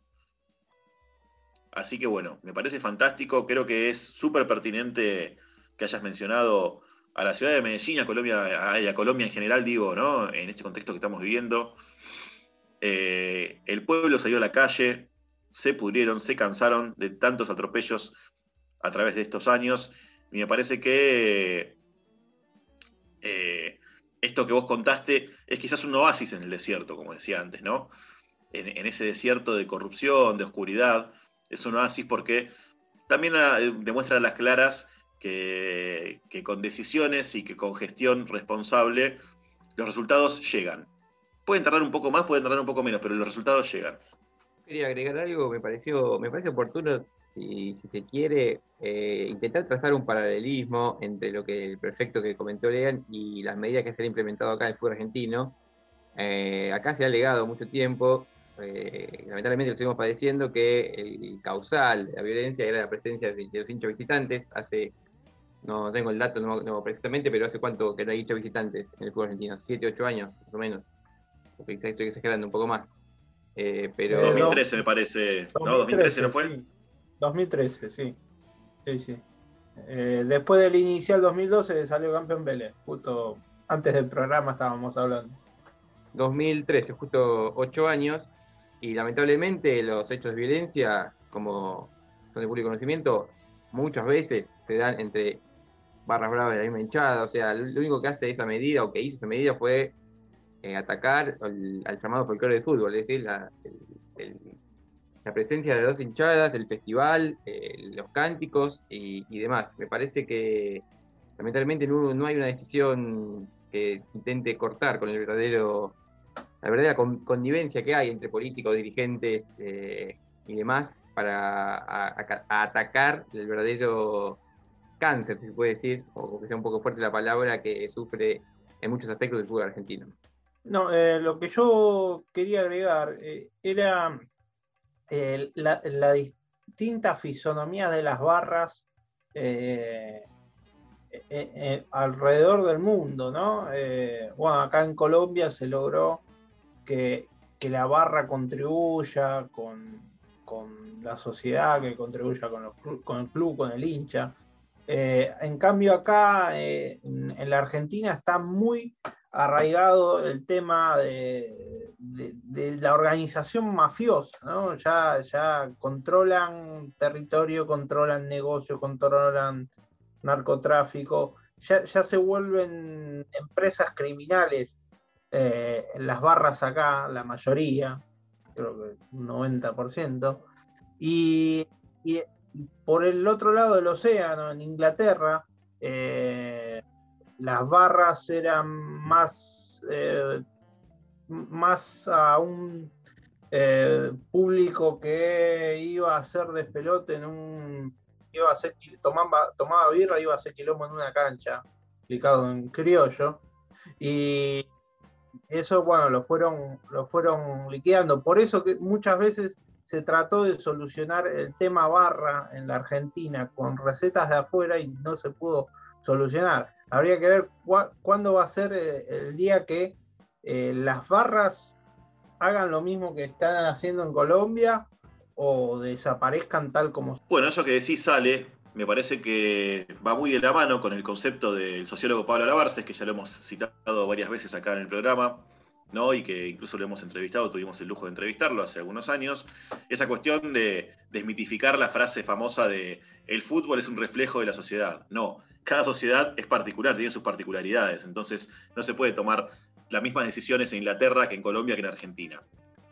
Así que bueno, me parece fantástico, creo que es súper pertinente que hayas mencionado a la ciudad de Medellín, a Colombia, a, Colombia en general, digo, ¿no? En este contexto que estamos viviendo. Eh, el pueblo salió a la calle, se pudrieron, se cansaron de tantos atropellos a través de estos años. Y me parece que eh, esto que vos contaste es quizás un oasis en el desierto, como decía antes, ¿no? En, ese desierto de corrupción, de oscuridad, es un oasis porque también ah, demuestra a las claras que, con decisiones y que con gestión responsable los resultados llegan. Pueden tardar un poco más, pueden tardar un poco menos, pero los resultados llegan. Agregar algo, me pareció, me parece oportuno, si, se quiere, eh, intentar trazar un paralelismo entre lo que el perfecto que comentó Lean y las medidas que se han implementado acá en el fútbol argentino. Eh, acá se ha legado mucho tiempo, eh, lamentablemente lo seguimos padeciendo, que el causal de la violencia era la presencia de, los hinchas visitantes. Hace, no tengo el dato no, precisamente, pero hace cuánto que no hay hinchas visitantes en el fútbol argentino, 7, 8 años, más o menos. Porque estoy exagerando un poco más. Pero... 2013 me parece. ¿No? 2013 no fue. 2013, sí. Sí, sí. Eh, después del inicial 2012 salió campeón Vélez, justo antes del programa estábamos hablando. 2013, justo ocho años, y lamentablemente los hechos de violencia, como son de público conocimiento, muchas veces se dan entre barras bravas de la misma hinchada, o sea, lo único que hace esa medida o que hizo esa medida fue eh, atacar al, llamado folclore de fútbol, es decir, el, la presencia de las dos hinchadas, el festival, eh, los cánticos y, demás. Me parece que lamentablemente no, hay una decisión que intente cortar con el verdadero, la verdadera connivencia que hay entre políticos, dirigentes eh, y demás para atacar el verdadero cáncer, si se puede decir, o que sea un poco fuerte la palabra, que sufre en muchos aspectos del fútbol argentino. No, eh, lo que yo quería agregar era la, distinta fisonomía de las barras eh, eh, eh, alrededor del mundo, ¿no? bueno, acá en Colombia se logró que, la barra contribuya con, la sociedad, que contribuya con, con, el club, con el hincha. en cambio acá en, la Argentina está muy arraigado el tema de, la organización mafiosa. Ya, ya controlan territorio, controlan negocio, controlan narcotráfico, ya, se vuelven empresas criminales eh, las barras acá, la mayoría, creo que un 90%, y, y por el otro lado del océano, en Inglaterra, eh, las barras eran más, eh, más a un eh, público que iba a hacer despelote en un. iba a hacer, tomaba, tomaba birra, iba a hacer quilombo en una cancha, explicado en criollo. Y eso, bueno, lo fueron, lo fueron liquidando. Por eso que muchas veces se trató de solucionar el tema barra en la Argentina con recetas de afuera y no se pudo solucionar. Habría que ver cuándo va a ser eh, el día que eh, las barras hagan lo mismo que están haciendo en Colombia o desaparezcan tal como... Bueno, eso que decís sale, me parece que va muy de la mano con el concepto del sociólogo Pablo Alabarces, que ya lo hemos citado varias veces acá en el programa, ¿no? y que incluso lo hemos entrevistado, tuvimos el lujo de entrevistarlo hace algunos años, esa cuestión de desmitificar la frase famosa de el fútbol es un reflejo de la sociedad. No, cada sociedad es particular, tiene sus particularidades, entonces no se puede tomar las mismas decisiones en Inglaterra que en Colombia que en Argentina.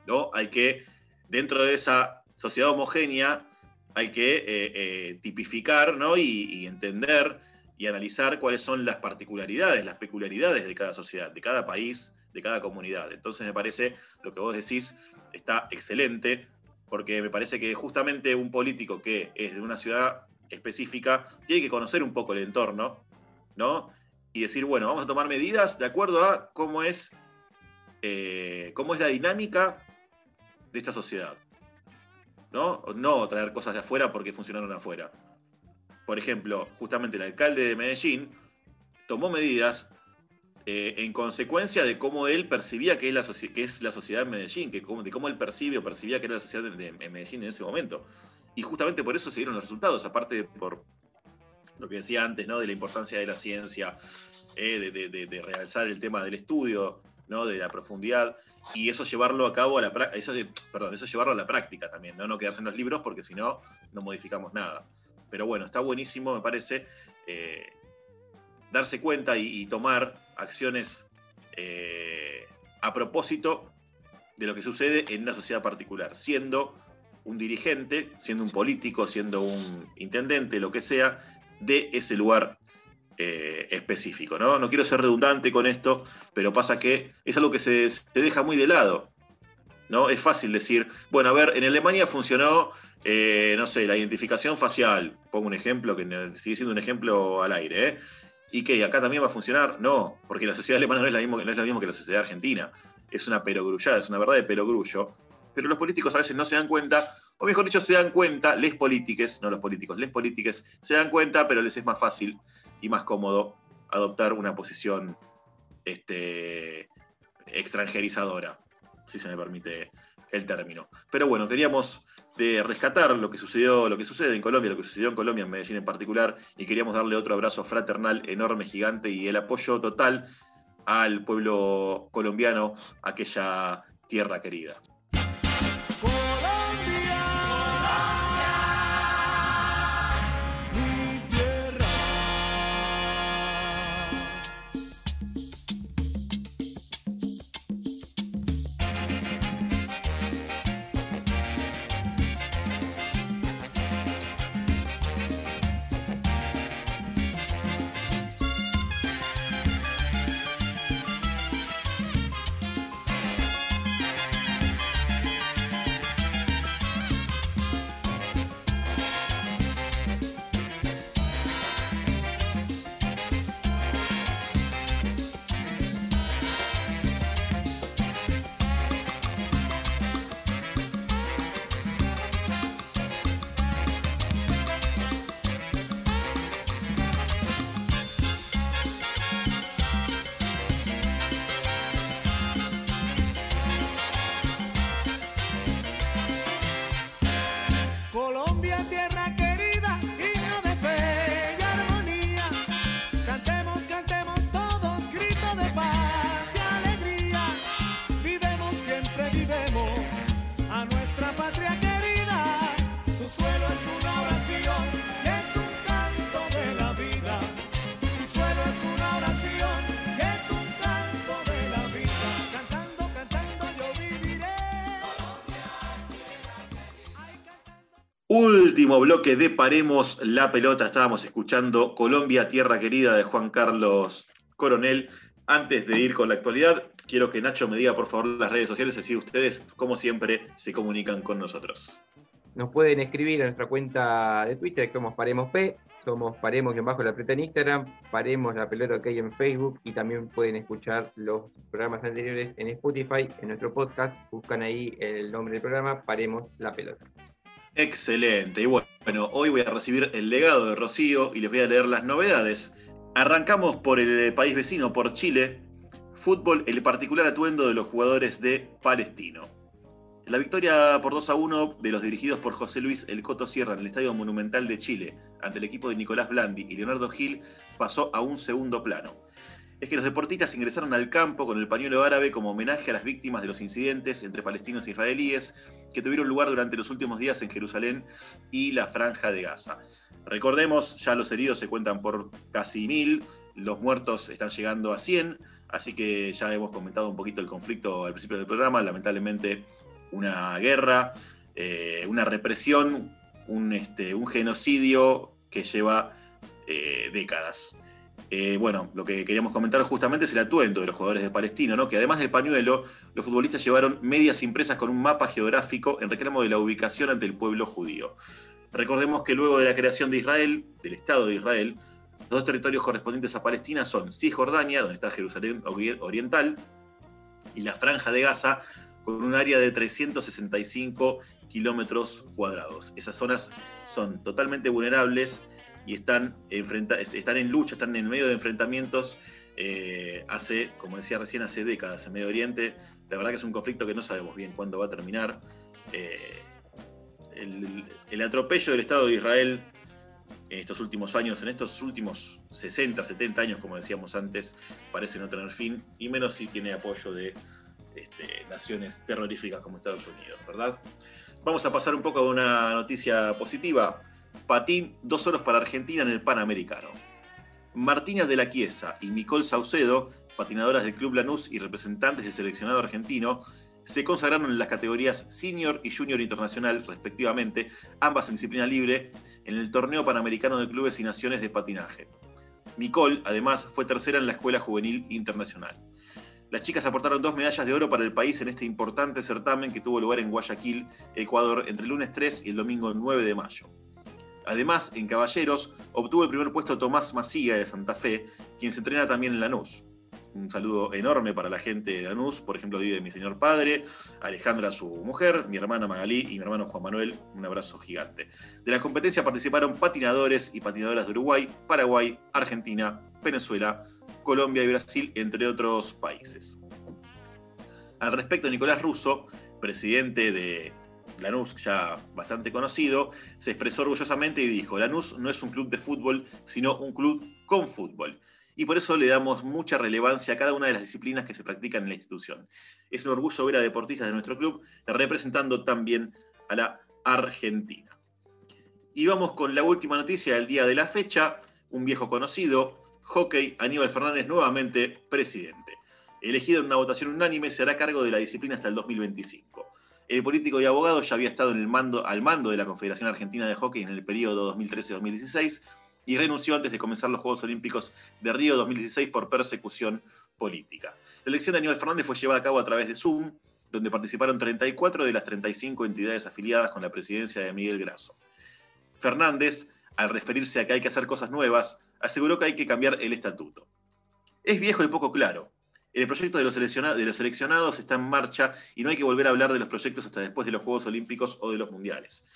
¿no? Hay que, dentro de esa sociedad homogénea, hay que eh, eh, tipificar ¿no? y, entender y analizar cuáles son las particularidades, las peculiaridades de cada sociedad, de cada país, de cada comunidad. Entonces me parece lo que vos decís está excelente, porque me parece que justamente un político que es de una ciudad específica, tiene que conocer un poco el entorno, ¿no? Y decir, bueno, vamos a tomar medidas de acuerdo a cómo es, eh, cómo es la dinámica de esta sociedad. ¿no? No traer cosas de afuera porque funcionaron afuera. Por ejemplo, justamente el alcalde de Medellín tomó medidas eh, en consecuencia de cómo él percibía que es la, es la sociedad en Medellín, que de cómo él percibe o percibía que era la sociedad en Medellín en ese momento. Y justamente por eso se dieron los resultados, aparte por lo que decía antes, ¿no? De la importancia de la ciencia, eh, de, de- realzar el tema del estudio, ¿no? De la profundidad, y eso llevarlo a cabo a la eso perdón, llevarlo a la práctica también, ¿no? No quedarse en los libros, porque si no, no modificamos nada. Pero bueno, está buenísimo, me parece, eh, darse cuenta y, y tomar acciones eh, a propósito de lo que sucede en una sociedad particular, siendo un dirigente, siendo un político, siendo un intendente, lo que sea, de ese lugar eh, específico. ¿no? no quiero ser redundante con esto, pero pasa que es algo que se, se deja muy de lado. ¿no? Es fácil decir, bueno, a ver, en Alemania funcionó, eh, no sé, la identificación facial, pongo un ejemplo que sigue siendo un ejemplo al aire, ¿eh? ¿Y que acá también va a funcionar? No, porque la sociedad alemana no es, la mismo, no es lo mismo que la sociedad argentina. Es una perogrullada, es una verdad de perogrullo. Pero los políticos a veces no se dan cuenta, o mejor dicho, se dan cuenta, les políticos, no los políticos, les políticos se dan cuenta, pero les es más fácil y más cómodo adoptar una posición este, extranjerizadora, si se me permite el término. Pero bueno, queríamos de rescatar lo que sucedió, lo que sucede en Colombia, lo que sucedió en Colombia, en Medellín en particular, y queríamos darle otro abrazo fraternal, enorme, gigante, y el apoyo total al pueblo colombiano, aquella tierra querida. Último bloque de Paremos la Pelota. Estábamos escuchando Colombia, Tierra Querida de Juan Carlos Coronel. Antes de ir con la actualidad, quiero que Nacho me diga por favor las redes sociales, así ustedes, como siempre, se comunican con nosotros. Nos pueden escribir a nuestra cuenta de Twitter, que somos Paremos P, somos Paremos en bajo la pelota en Instagram, Paremos la pelota OK en Facebook y también pueden escuchar los programas anteriores en Spotify, en nuestro podcast, buscan ahí el nombre del programa, Paremos la pelota. Excelente. Y bueno, hoy voy a recibir el legado de Rocío y les voy a leer las novedades. Arrancamos por el país vecino, por Chile. Fútbol, el particular atuendo de los jugadores de Palestino. La victoria por 2 a 1 de los dirigidos por José Luis El Coto Sierra en el Estadio Monumental de Chile ante el equipo de Nicolás Blandi y Leonardo Gil pasó a un segundo plano. Es que los deportistas ingresaron al campo con el pañuelo árabe como homenaje a las víctimas de los incidentes entre palestinos e israelíes que tuvieron lugar durante los últimos días en Jerusalén y la Franja de Gaza. Recordemos, ya los heridos se cuentan por casi mil, los muertos están llegando a 100, así que ya hemos comentado un poquito el conflicto al principio del programa, lamentablemente una guerra, eh, una represión, un, este, un genocidio que lleva eh, décadas. Eh, bueno, lo que queríamos comentar justamente es el atuendo de los jugadores de Palestino, ¿no? que además del pañuelo, los futbolistas llevaron medias impresas con un mapa geográfico en reclamo de la ubicación ante el pueblo judío. Recordemos que luego de la creación de Israel, del Estado de Israel, los dos territorios correspondientes a Palestina son Cisjordania, donde está Jerusalén Ori- Oriental, y la Franja de Gaza, con un área de 365 kilómetros cuadrados. Esas zonas son totalmente vulnerables y están, enfrenta- están en lucha, están en medio de enfrentamientos eh, hace, como decía recién, hace décadas en Medio Oriente. La verdad que es un conflicto que no sabemos bien cuándo va a terminar. Eh, el, el atropello del Estado de Israel en estos últimos años, en estos últimos 60, 70 años, como decíamos antes, parece no tener fin, y menos si tiene apoyo de este, naciones terroríficas como Estados Unidos, ¿verdad? Vamos a pasar un poco a una noticia positiva. Patín, dos horas para Argentina en el Panamericano. Martina de la Chiesa y Nicole Saucedo, patinadoras del Club Lanús y representantes del seleccionado argentino, se consagraron en las categorías Senior y Junior Internacional, respectivamente, ambas en disciplina libre, en el Torneo Panamericano de Clubes y Naciones de Patinaje. Nicole, además, fue tercera en la Escuela Juvenil Internacional. Las chicas aportaron dos medallas de oro para el país en este importante certamen que tuvo lugar en Guayaquil, Ecuador, entre el lunes 3 y el domingo 9 de mayo. Además, en caballeros, obtuvo el primer puesto Tomás Macía de Santa Fe, quien se entrena también en Lanús. Un saludo enorme para la gente de Lanús, por ejemplo, vive mi señor padre, Alejandra, su mujer, mi hermana Magalí y mi hermano Juan Manuel. Un abrazo gigante. De la competencia participaron patinadores y patinadoras de Uruguay, Paraguay, Argentina, Venezuela, Colombia y Brasil, entre otros países. Al respecto, Nicolás Russo, presidente de Lanús, ya bastante conocido, se expresó orgullosamente y dijo, Lanús no es un club de fútbol, sino un club con fútbol. Y por eso le damos mucha relevancia a cada una de las disciplinas que se practican en la institución. Es un orgullo ver a deportistas de nuestro club representando también a la Argentina. Y vamos con la última noticia del día de la fecha. Un viejo conocido, hockey, Aníbal Fernández nuevamente presidente. Elegido en una votación unánime, se hará cargo de la disciplina hasta el 2025. El político y abogado ya había estado en el mando, al mando de la Confederación Argentina de Hockey en el periodo 2013-2016 y renunció antes de comenzar los Juegos Olímpicos de Río 2016 por persecución política. La elección de Aníbal Fernández fue llevada a cabo a través de Zoom, donde participaron 34 de las 35 entidades afiliadas con la presidencia de Miguel Grasso. Fernández, al referirse a que hay que hacer cosas nuevas, aseguró que hay que cambiar el estatuto. Es viejo y poco claro. El proyecto de los, seleccionados está en marcha y no hay que volver a hablar de los proyectos hasta después de los Juegos Olímpicos o de los Mundiales.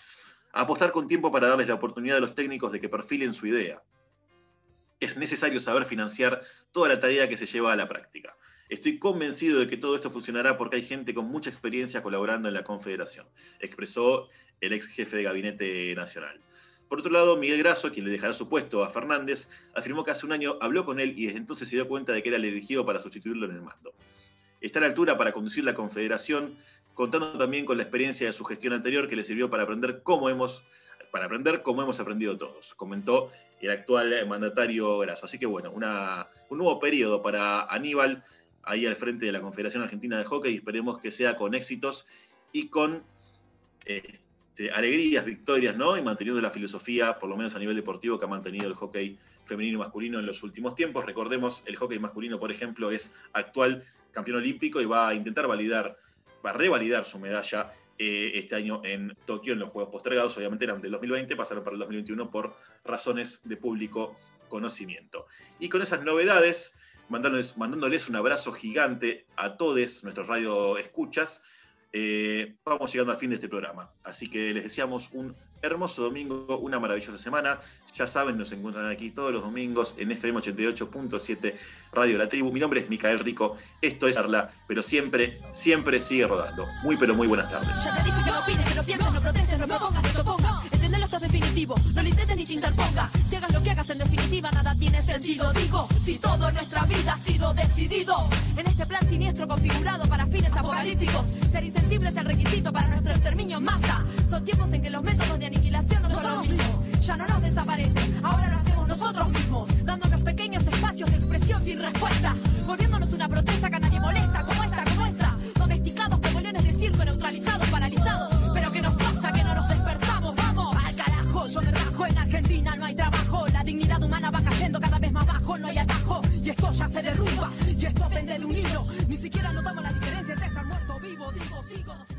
Apostar con tiempo para darles la oportunidad a los técnicos de que perfilen su idea. Es necesario saber financiar toda la tarea que se lleva a la práctica. Estoy convencido de que todo esto funcionará porque hay gente con mucha experiencia colaborando en la Confederación, expresó el ex jefe de gabinete nacional. Por otro lado, Miguel Grasso, quien le dejará su puesto a Fernández, afirmó que hace un año habló con él y desde entonces se dio cuenta de que era el elegido para sustituirlo en el mando. Está a la altura para conducir la Confederación, contando también con la experiencia de su gestión anterior que le sirvió para aprender cómo hemos, para aprender cómo hemos aprendido todos, comentó el actual mandatario Grasso. Así que bueno, un nuevo periodo para Aníbal ahí al frente de la Confederación Argentina de Hockey y esperemos que sea con éxitos y con este, alegrías, victorias, ¿no? Y manteniendo la filosofía, por lo menos a nivel deportivo, que ha mantenido el hockey femenino y masculino en los últimos tiempos. Recordemos, el hockey masculino, por ejemplo, es actual campeón olímpico y va a intentar validar, va a revalidar su medalla eh, este año en Tokio en los Juegos postergados. Obviamente eran del 2020, pasaron para el 2021 por razones de público conocimiento. Y con esas novedades, mandándoles, mandándoles un abrazo gigante a todos nuestros radio escuchas. Eh, vamos llegando al fin de este programa. Así que les deseamos un hermoso domingo, una maravillosa semana. Ya saben, nos encuentran aquí todos los domingos en FM 88.7 Radio La Tribu. Mi nombre es Micael Rico. Esto es Arla, pero siempre, siempre sigue rodando. Muy, pero muy buenas tardes. No no no no no es definitivo. No lo intentes ni te interpongas. Si hagas lo que hagas, en definitiva, nada tiene sentido. Digo, si todo en nuestra vida ha sido decidido. En este plan siniestro configurado para fines apocalípticos. Ser insensible es el requisito para nuestro exterminio en masa. Son tiempos en que los métodos de aniquilación no son los mismos. Ya no nos desaparecen, ahora lo hacemos nosotros mismos. Dándonos pequeños espacios de expresión sin respuesta. Volviéndonos una protesta que a nadie molesta, como esta, como esa. Domesticados como leones de circo, neutralizados, paralizados. No hay atajo. Y esto ya se derrumba, y esto pende de un hilo. Ni siquiera notamos la diferencia entre estar muerto vivo, digo, sigo.